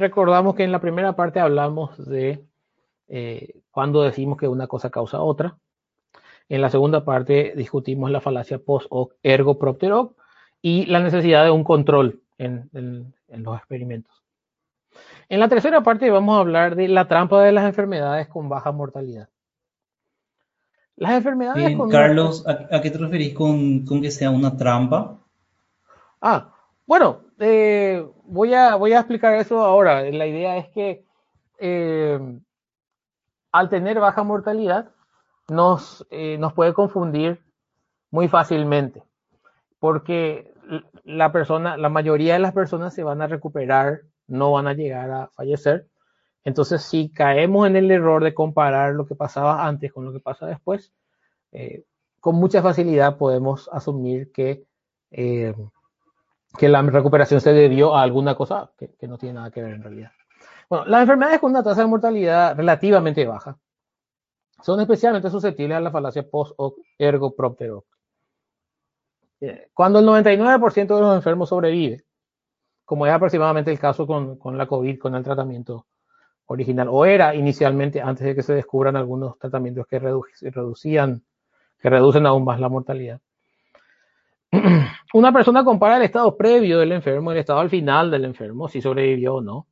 Recordamos que en la primera parte hablamos de eh, cuando decimos que una cosa causa otra. En la segunda parte discutimos la falacia post hoc ergo propter hoc y la necesidad de un control en, los experimentos. En la tercera parte vamos a hablar de la trampa de las enfermedades con baja mortalidad. Las enfermedades con Carlos, ¿a, qué te referís con, que sea una trampa? Ah, bueno, eh, voy, a, voy a explicar eso ahora. La idea es que eh, al tener baja mortalidad, nos, eh, nos puede confundir muy fácilmente, porque la persona, la mayoría de las personas se van a recuperar, no van a llegar a fallecer. Entonces, si caemos en el error de comparar lo que pasaba antes con lo que pasa después, con mucha facilidad podemos asumir que, que la recuperación se debió a alguna cosa que, que no tiene nada que ver en realidad. Bueno, las enfermedades con una tasa de mortalidad relativamente baja son especialmente susceptibles a la falacia post-hoc ergo propter hoc. Eh, cuando el 99% de los enfermos sobrevive, como es aproximadamente el caso con, con, la COVID, con el tratamiento original, o era inicialmente antes de que se descubran algunos tratamientos que reducían, que reducen aún más la mortalidad. Una persona compara el estado previo del enfermo, el estado al final del enfermo, si sobrevivió o no,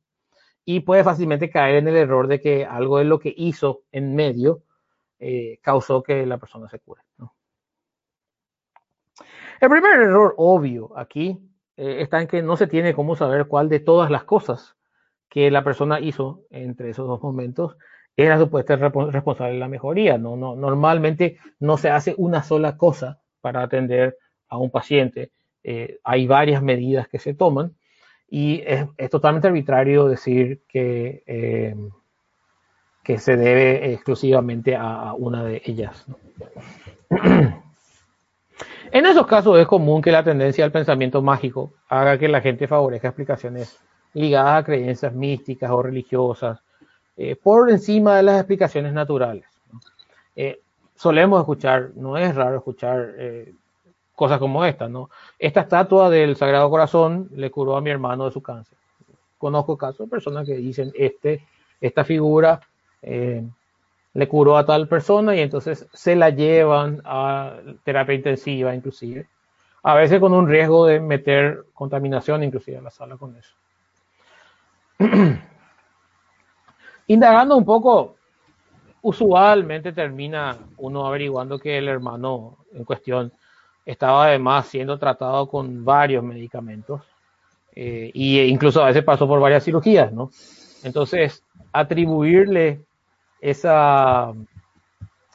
y puede fácilmente caer en el error de que algo de lo que hizo en medio eh, causó que la persona se cure. El primer error obvio aquí eh, está en que no se tiene cómo saber cuál de todas las cosas que la persona hizo entre esos dos momentos era supuesta responsable de la mejoría. No, normalmente no se hace una sola cosa para atender a un paciente. Eh, hay varias medidas que se toman y es, totalmente arbitrario decir que, eh, que se debe exclusivamente a, una de ellas. en esos casos es común que la tendencia al pensamiento mágico haga que la gente favorezca explicaciones ligadas a creencias místicas o religiosas eh, por encima de las explicaciones naturales. Solemos escuchar, no es raro escuchar cosas como esta, ¿no? Esta estatua del Sagrado Corazón le curó a mi hermano de su cáncer. Conozco casos de personas que dicen, este, esta figura eh, le curó a tal persona y entonces se la llevan a terapia intensiva inclusive. A veces con un riesgo de meter contaminación inclusive a la sala con eso. Indagando un poco, usualmente termina uno averiguando que el hermano en cuestión estaba además siendo tratado con varios medicamentos e incluso a veces pasó por varias cirugías, ¿no? Entonces, atribuirle esa,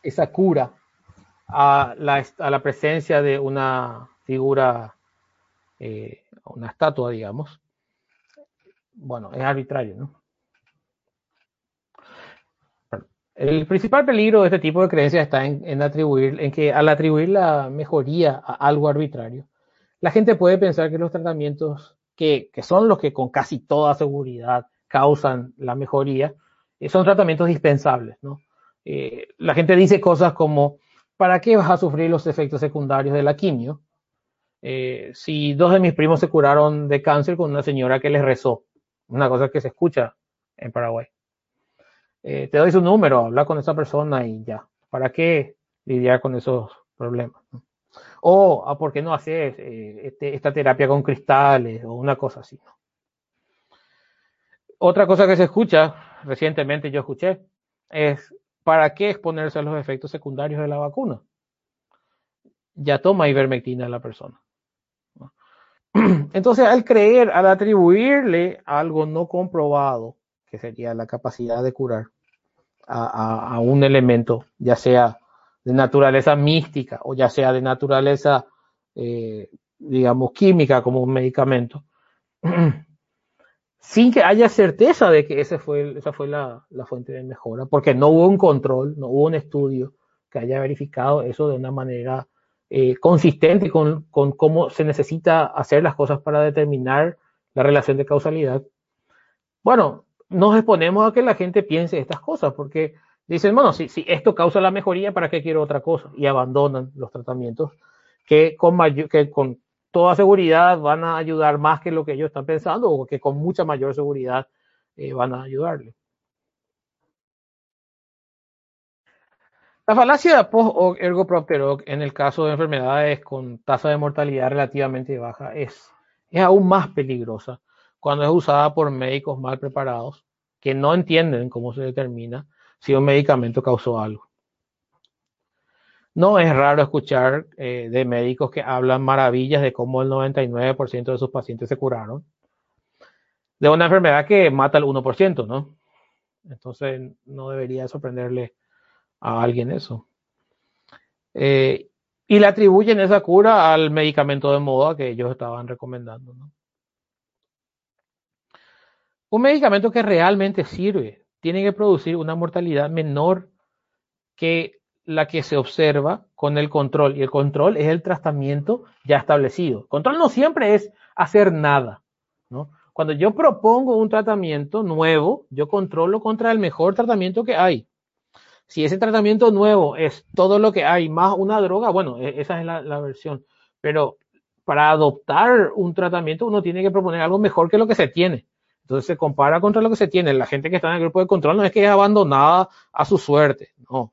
esa cura a la, a la presencia de una figura, eh, una estatua, digamos, bueno, es arbitrario, ¿no? El principal peligro de este tipo de creencias está en, atribuir, en que al atribuir la mejoría a algo arbitrario, la gente puede pensar que los tratamientos que, son los que con casi toda seguridad causan la mejoría, eh, son tratamientos dispensables, ¿no? Eh, la gente dice cosas como, ¿para qué vas a sufrir los efectos secundarios de la quimio? Eh, si dos de mis primos se curaron de cáncer con una señora que les rezó, una cosa que se escucha en Paraguay. Eh, te doy su número, habla con esa persona y ya. ¿Para qué lidiar con esos problemas? O, ah, ¿por qué no haces eh, este, esta terapia con cristales o una cosa así? Otra cosa que se escucha, recientemente yo escuché, es ¿para qué exponerse a los efectos secundarios de la vacuna? Ya toma ivermectina la persona. Entonces, al creer, al atribuirle algo no comprobado, que sería la capacidad de curar, a, un elemento, ya sea de naturaleza mística o ya sea de naturaleza, eh, digamos, química como un medicamento, sin que haya certeza de que ese fue, esa fue la, fuente de mejora, porque no hubo un control, no hubo un estudio que haya verificado eso de una manera eh, consistente con, con cómo se necesita hacer las cosas para determinar la relación de causalidad. Bueno, nos exponemos a que la gente piense estas cosas, porque dicen, bueno, si, si esto causa la mejoría, ¿para qué quiero otra cosa? Y abandonan los tratamientos que con, que con toda seguridad van a ayudar más que lo que ellos están pensando o que con mucha mayor seguridad eh, van a ayudarle. La falacia post ergo propter en el caso de enfermedades con tasa de mortalidad relativamente baja es, es aún más peligrosa cuando es usada por médicos mal preparados que no entienden cómo se determina si un medicamento causó algo. No es raro escuchar eh, de médicos que hablan maravillas de cómo el 99% de sus pacientes se curaron de una enfermedad que mata al 1%, ¿no? Entonces no debería sorprenderle a alguien eso. Eh, y le atribuyen esa cura al medicamento de moda que ellos estaban recomendando. ¿no? Un medicamento que realmente sirve tiene que producir una mortalidad menor que la que se observa con el control. Y el control es el tratamiento ya establecido. Control no siempre es hacer nada. Cuando yo propongo un tratamiento nuevo, yo controlo contra el mejor tratamiento que hay. Si ese tratamiento nuevo es todo lo que hay más una droga, bueno, e, esa es la, versión. Pero para adoptar un tratamiento uno tiene que proponer algo mejor que lo que se tiene. Entonces se compara contra lo que se tiene. La gente que está en el grupo de control no es que es abandonada a su suerte, no.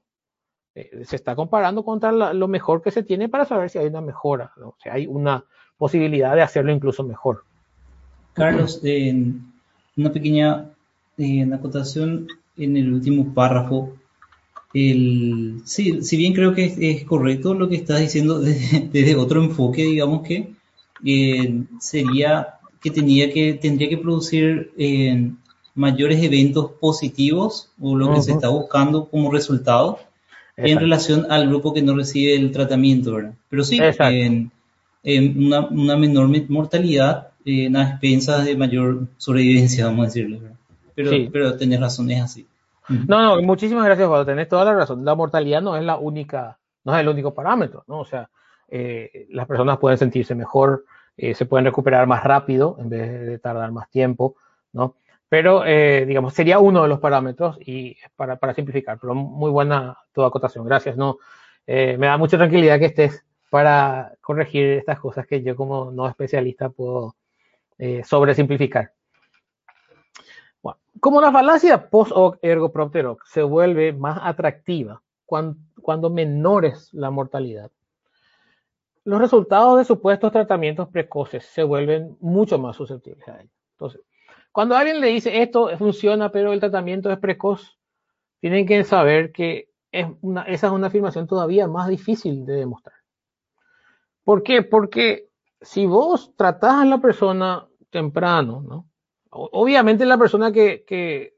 Eh, se está comparando contra lo mejor que se tiene para saber si hay una mejora, o si hay una posibilidad de hacerlo incluso mejor. Carlos, una pequeña eh, acotación en el último párrafo el, sí, si bien creo que es, correcto lo que estás diciendo desde, otro enfoque, digamos que eh, sería que, tenía que tendría que producir eh, mayores eventos positivos o lo que se está buscando como resultado en relación al grupo que no recibe el tratamiento, ¿verdad? Pero sí, en, una, una, menor mortalidad en las expensas de mayor sobrevivencia, vamos a decirlo, Pero, pero tenés razón, es así. No, no, muchísimas gracias, Juan. Tenés toda la razón. La mortalidad no es la única, no es el único parámetro, ¿no? O sea, eh, las personas pueden sentirse mejor, eh, se pueden recuperar más rápido en vez de tardar más tiempo, ¿no? Pero, eh, digamos, sería uno de los parámetros y para, simplificar, pero muy buena toda acotación. Gracias, ¿no? me da mucha tranquilidad que estés para corregir estas cosas que yo como no especialista puedo sobresimplificar. Como la falacia post hoc ergo propter hoc se vuelve más atractiva cuando, cuando menor la mortalidad, los resultados de supuestos tratamientos precoces se vuelven mucho más susceptibles a ello. Entonces, cuando alguien le dice esto funciona, pero el tratamiento es precoz, tienen que saber que esa es una afirmación todavía más difícil de demostrar. ¿Por qué? Porque si vos tratás a la persona temprano, ¿no? Obviamente la persona que,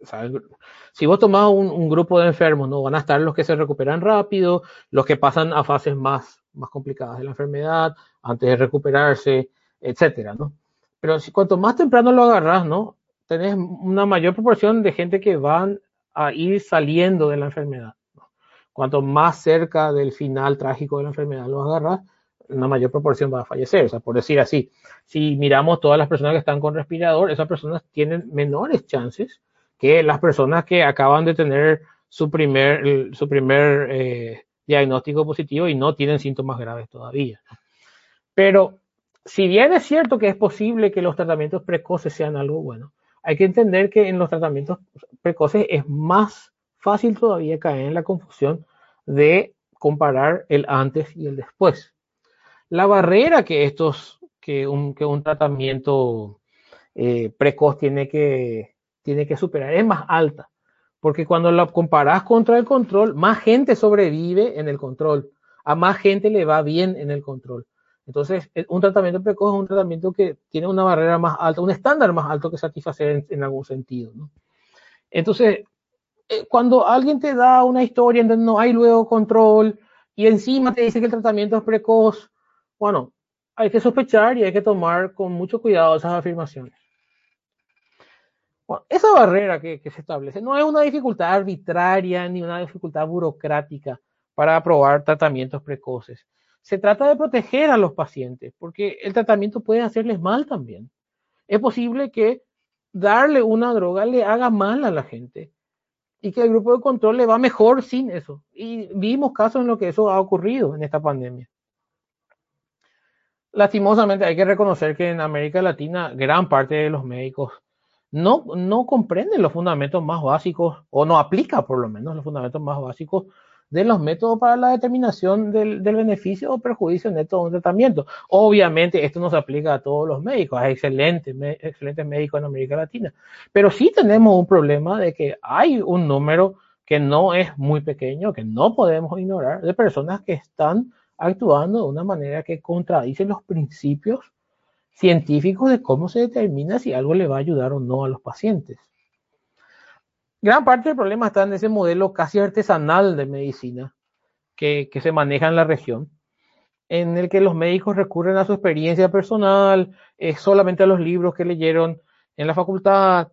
si vos tomás un, grupo de enfermos, ¿no? Van a estar los que se recuperan rápido, los que pasan a fases más, más complicadas de la enfermedad, antes de recuperarse, etcétera, ¿no? Pero si cuanto más temprano lo agarras, ¿no? Tenés una mayor proporción de gente que van a ir saliendo de la enfermedad. Cuanto más cerca del final trágico de la enfermedad lo agarras, una mayor proporción va a fallecer. O sea, por decir así, si miramos todas las personas que están con respirador, esas personas tienen menores chances que las personas que acaban de tener su primer, su primer eh, diagnóstico positivo y no tienen síntomas graves todavía. Pero si bien es cierto que es posible que los tratamientos precoces sean algo bueno, hay que entender que en los tratamientos precoces es más fácil todavía caer en la confusión de comparar el antes y el después la barrera que estos, que un, que un tratamiento eh, precoz tiene que, tiene que superar es más alta. Porque cuando lo comparas contra el control, más gente sobrevive en el control. A más gente le va bien en el control. Entonces, eh, un tratamiento precoz es un tratamiento que tiene una barrera más alta, un estándar más alto que satisfacer en, algún sentido. Entonces, eh, cuando alguien te da una historia en donde no hay luego control y encima te dice que el tratamiento es precoz, bueno, hay que sospechar y hay que tomar con mucho cuidado esas afirmaciones. Bueno, esa barrera que, se establece no es una dificultad arbitraria ni una dificultad burocrática para aprobar tratamientos precoces. Se trata de proteger a los pacientes porque el tratamiento puede hacerles mal también. Es posible que darle una droga le haga mal a la gente y que el grupo de control le va mejor sin eso. Y vimos casos en los que eso ha ocurrido en esta pandemia lastimosamente hay que reconocer que en América Latina gran parte de los médicos no, no comprende los fundamentos más básicos, o no aplica por lo menos los fundamentos más básicos de los métodos para la determinación del, beneficio o perjuicio neto de un tratamiento. Obviamente esto no se aplica a todos los médicos, hay excelentes, excelentes médicos en América Latina, pero sí tenemos un problema de que hay un número que no es muy pequeño, que no podemos ignorar, de personas que están actuando de una manera que contradice los principios científicos de cómo se determina si algo le va a ayudar o no a los pacientes. Gran parte del problema está en ese modelo casi artesanal de medicina que, se maneja en la región, en el que los médicos recurren a su experiencia personal, eh, solamente a los libros que leyeron en la facultad,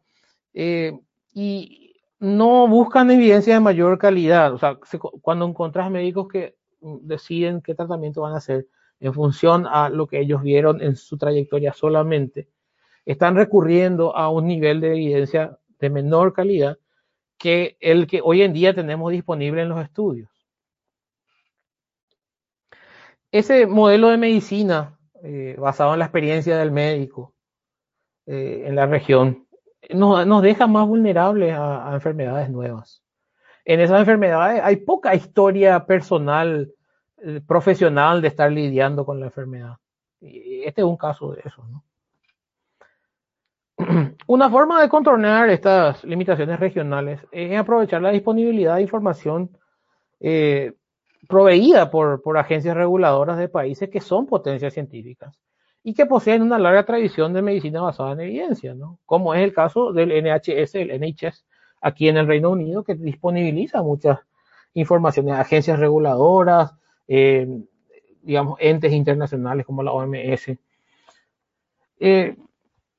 eh, y no buscan evidencia de mayor calidad. O sea, cuando encuentras médicos que deciden qué tratamiento van a hacer en función a lo que ellos vieron en su trayectoria solamente, están recurriendo a un nivel de evidencia de menor calidad que el que hoy en día tenemos disponible en los estudios. Ese modelo de medicina eh, basado en la experiencia del médico eh, en la región nos, deja más vulnerables a, enfermedades nuevas. En esas enfermedades hay poca historia personal, eh, profesional de estar lidiando con la enfermedad. Y este es un caso de eso. Una forma de contornar estas limitaciones regionales es aprovechar la disponibilidad de información eh, proveída por, agencias reguladoras de países que son potencias científicas y que poseen una larga tradición de medicina basada en evidencia, ¿no? como es el caso del NHS, el NHS, aquí en el Reino Unido, que disponibiliza muchas informaciones, agencias reguladoras, eh, digamos, entes internacionales como la OMS. Eh,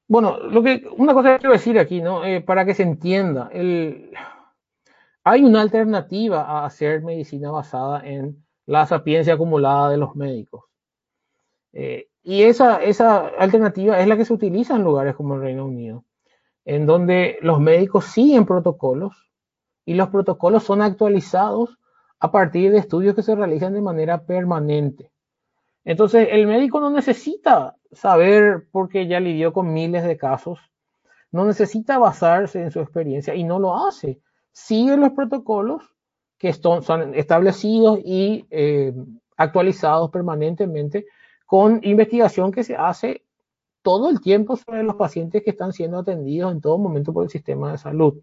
bueno, lo que, una cosa que quiero decir aquí, ¿no? Eh, para que se entienda, el, hay una alternativa a hacer medicina basada en la sapiencia acumulada de los médicos. Eh, y esa, esa alternativa es la que se utiliza en lugares como el Reino Unido, en donde los médicos siguen protocolos y los protocolos son actualizados a partir de estudios que se realizan de manera permanente. Entonces, el médico no necesita saber, porque ya lidió con miles de casos, no necesita basarse en su experiencia y no lo hace. Sigue los protocolos que son establecidos y eh, actualizados permanentemente con investigación que se hace todo el tiempo sobre los pacientes que están siendo atendidos en todo momento por el sistema de salud.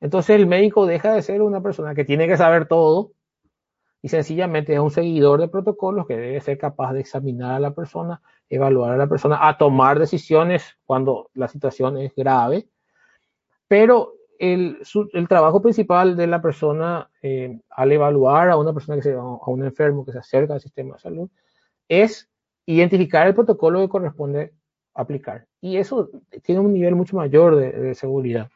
Entonces el médico deja de ser una persona que tiene que saber todo y sencillamente es un seguidor de protocolos que debe ser capaz de examinar a la persona, evaluar a la persona, a tomar decisiones cuando la situación es grave, pero el, trabajo principal de la persona eh, al evaluar a una persona que se, a un enfermo que se acerca al sistema de salud es identificar el protocolo que corresponde aplicar. Y eso tiene un nivel mucho mayor de seguridad.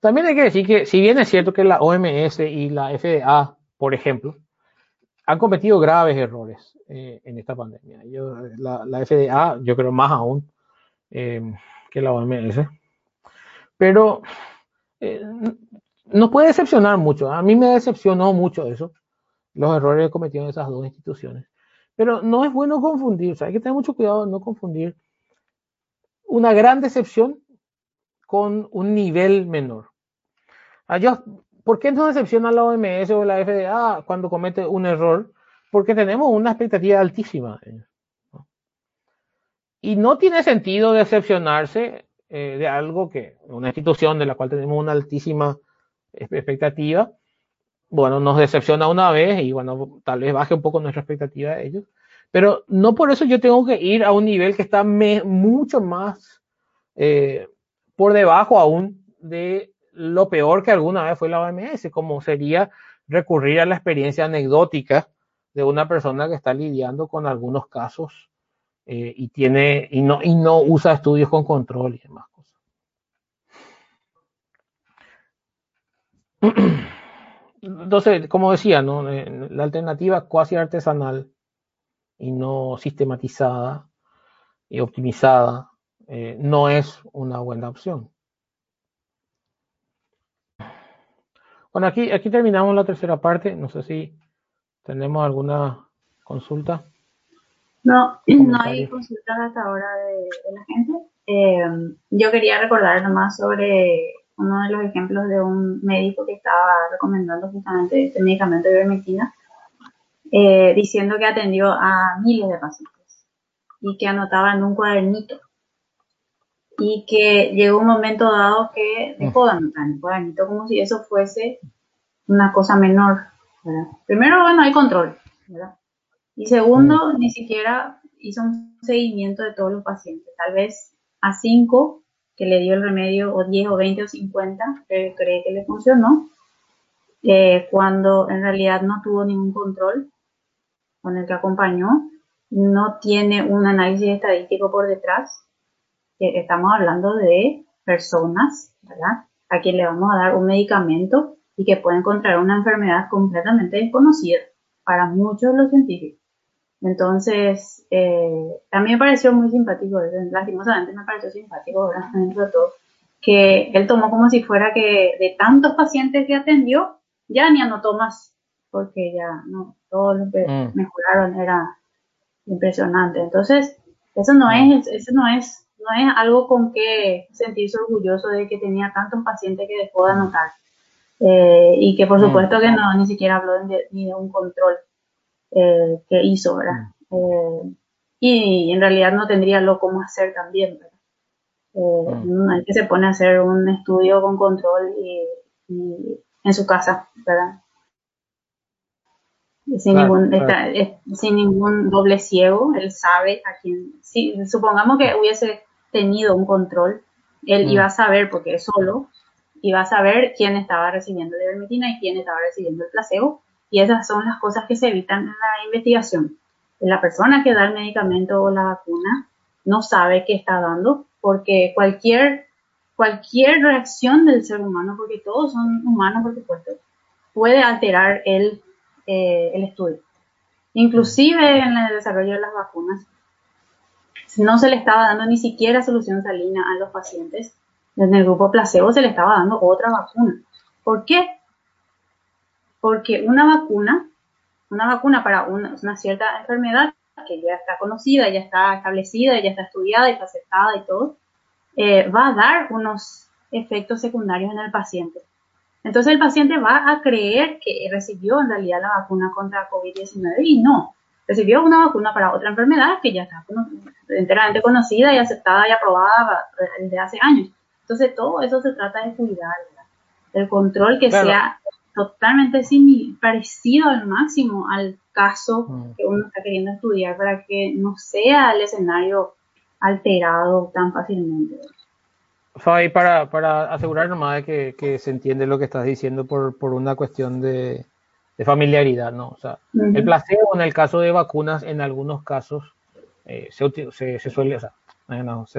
También hay que decir que, si bien es cierto que la OMS y la FDA, por ejemplo, han cometido graves errores eh, en esta pandemia. la, FDA, yo creo más aún eh, que la OMS. Pero eh, nos puede decepcionar mucho. A mí me decepcionó mucho eso, los errores que cometieron esas dos instituciones. Pero no es bueno confundir, hay que tener mucho cuidado de no confundir una gran decepción con un nivel menor. ¿Por qué no decepciona la OMS o la FDA cuando comete un error? Porque tenemos una expectativa altísima. Y no tiene sentido decepcionarse eh, de algo que una institución de la cual tenemos una altísima expectativa, bueno, nos decepciona una vez y bueno, tal vez baje un poco nuestra expectativa de ellos, pero no por eso yo tengo que ir a un nivel que está mucho más eh, por debajo aún de lo peor que alguna vez fue la OMS, como sería recurrir a la experiencia anecdótica de una persona que está lidiando con algunos casos eh, y tiene y no, y no usa estudios con control y demás cosas. Entonces, como decía, ¿no? Eh, la alternativa cuasi artesanal y no sistematizada y optimizada eh, no es una buena opción. Bueno, aquí, aquí terminamos la tercera parte. No sé si tenemos alguna consulta. No, no hay consultas hasta ahora de, la gente. Eh, yo quería recordar nomás sobre uno de los ejemplos de un médico que estaba recomendando justamente este medicamento de ivermectina, eh, diciendo que atendió a miles de pacientes y que anotaba en un cuadernito y que llegó un momento dado que dejó de anotar cuadernito como si eso fuese una cosa menor. Primero, bueno, hay control, ¿verdad? Y segundo, ni siquiera hizo un seguimiento de todos los pacientes. Tal vez a cinco que le dio el remedio, o 10 o 20 o 50, que cree que le funcionó, eh, cuando en realidad no tuvo ningún control con el que acompañó, no tiene un análisis estadístico por detrás. Estamos hablando de personas, ¿verdad? A quien le vamos a dar un medicamento y que pueden encontrar una enfermedad completamente desconocida para muchos de los científicos. Entonces, eh, a mí me pareció muy simpático, lastimosamente me pareció simpático, ¿verdad? Dentro de todo, que él tomó como si fuera que de tantos pacientes que atendió, ya ni anotó más, porque ya no, todo lo que mm. mejoraron era impresionante. Entonces, eso no es, eso no es, no es algo con que sentirse orgulloso de que tenía tantos pacientes que dejó de anotar. Eh, y que por mm. supuesto que no, ni siquiera habló ni de un control eh, que hizo, ¿verdad? Mm. Eh, y en realidad no tendría lo cómo hacer también, ¿verdad? Mm. Hay que se pone a hacer un estudio con control y, en su casa, ¿verdad? Sin, ningún, sin ningún doble ciego, él sabe a quién, si, supongamos que hubiese tenido un control, él mm. iba a saber, porque es solo, iba a saber quién estaba recibiendo la ivermectina y quién estaba recibiendo el placebo, y esas son las cosas que se evitan en la investigación. La persona que da el medicamento o la vacuna no sabe qué está dando porque cualquier, cualquier reacción del ser humano, porque todos son humanos por supuesto, puede alterar el, eh, el estudio. Inclusive en el desarrollo de las vacunas, no se le estaba dando ni siquiera solución salina a los pacientes. En el grupo placebo se le estaba dando otra vacuna. ¿Por qué? porque una vacuna, una vacuna para una, cierta enfermedad que ya está conocida, ya está establecida, ya está estudiada y está aceptada y todo, eh, va a dar unos efectos secundarios en el paciente. Entonces el paciente va a creer que recibió en realidad la vacuna contra COVID-19 y no, recibió una vacuna para otra enfermedad que ya está enteramente conocida y aceptada y aprobada desde hace años. Entonces todo eso se trata de cuidar, el control que sea totalmente parecido al máximo al caso mm. que uno está queriendo estudiar para que no sea el escenario alterado tan fácilmente. Fabi, para, para asegurar nomás de que, se entiende lo que estás diciendo por, una cuestión de, familiaridad, ¿no? O sea, el placebo en el caso de vacunas, en algunos casos, eh, se, se, suele, o sea,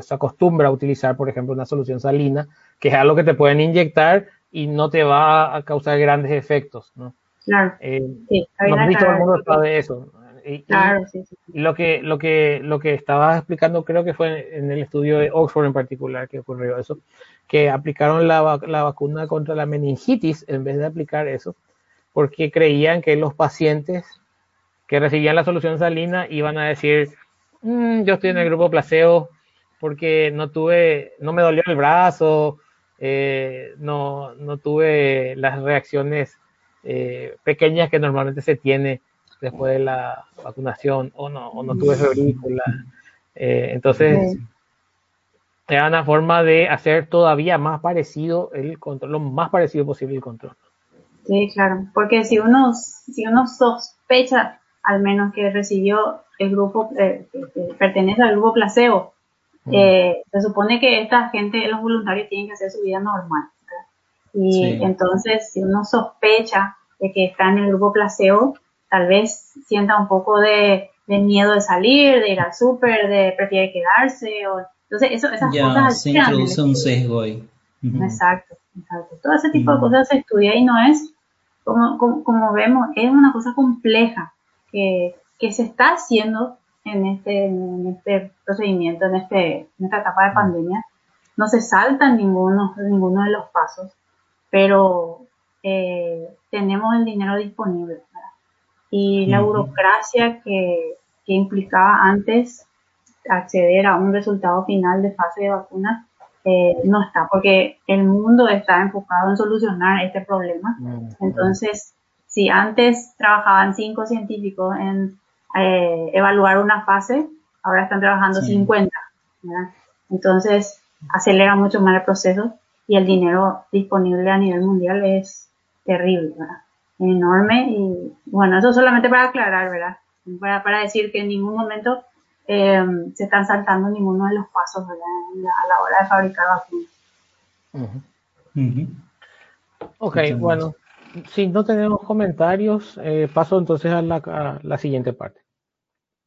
se acostumbra a utilizar, por ejemplo, una solución salina, que es algo que te pueden inyectar y no te va a causar grandes efectos, ¿no? Claro. Eh, sí, no sé todo el mundo sabe eso. Y, claro, sí, sí. y, lo que lo que lo que estabas explicando creo que fue en el estudio de Oxford en particular que ocurrió eso que aplicaron la, la vacuna contra la meningitis en vez de aplicar eso porque creían que los pacientes que recibían la solución salina iban a decir mm, yo estoy en el grupo placebo porque no tuve no me dolió el brazo eh, no, no, tuve las reacciones eh, pequeñas que normalmente se tiene después de la vacunación o no, o no tuve febrícula. Eh, entonces, era una forma de hacer todavía más parecido el control, lo más parecido posible el control. Sí, claro, porque si uno, si uno sospecha al menos que recibió el grupo, que pertenece al grupo placebo, eh, se supone que esta gente, los voluntarios, tienen que hacer su vida normal. Y entonces, si uno sospecha de que está en el grupo placebo, tal vez sienta un poco de, miedo de salir, de ir al súper, de prefiere quedarse. O, entonces, eso, esas cosas. Se introduce un sesgo ahí. Exacto, exacto. Todo ese tipo de cosas se estudia y no es, como, como, vemos, es una cosa compleja que, que se está haciendo en este, en este procedimiento, en, este, en esta etapa de pandemia. No se salta ninguno, ninguno de los pasos, pero eh, tenemos el dinero disponible. Y la burocracia que, que implicaba antes acceder a un resultado final de fase de vacuna eh, no está, porque el mundo está enfocado en solucionar este problema. Mm, Entonces, si antes trabajaban cinco científicos en eh, evaluar una fase, ahora están trabajando 50. Entonces, acelera mucho más el proceso y el dinero disponible a nivel mundial es terrible, enorme. Y bueno, eso solamente para aclarar, ¿verdad? Para, para decir que en ningún momento eh, se están saltando ninguno de los pasos a la hora de fabricar vacunas. Ok, bueno, si no tenemos comentarios, eh, paso entonces a la, a la siguiente parte.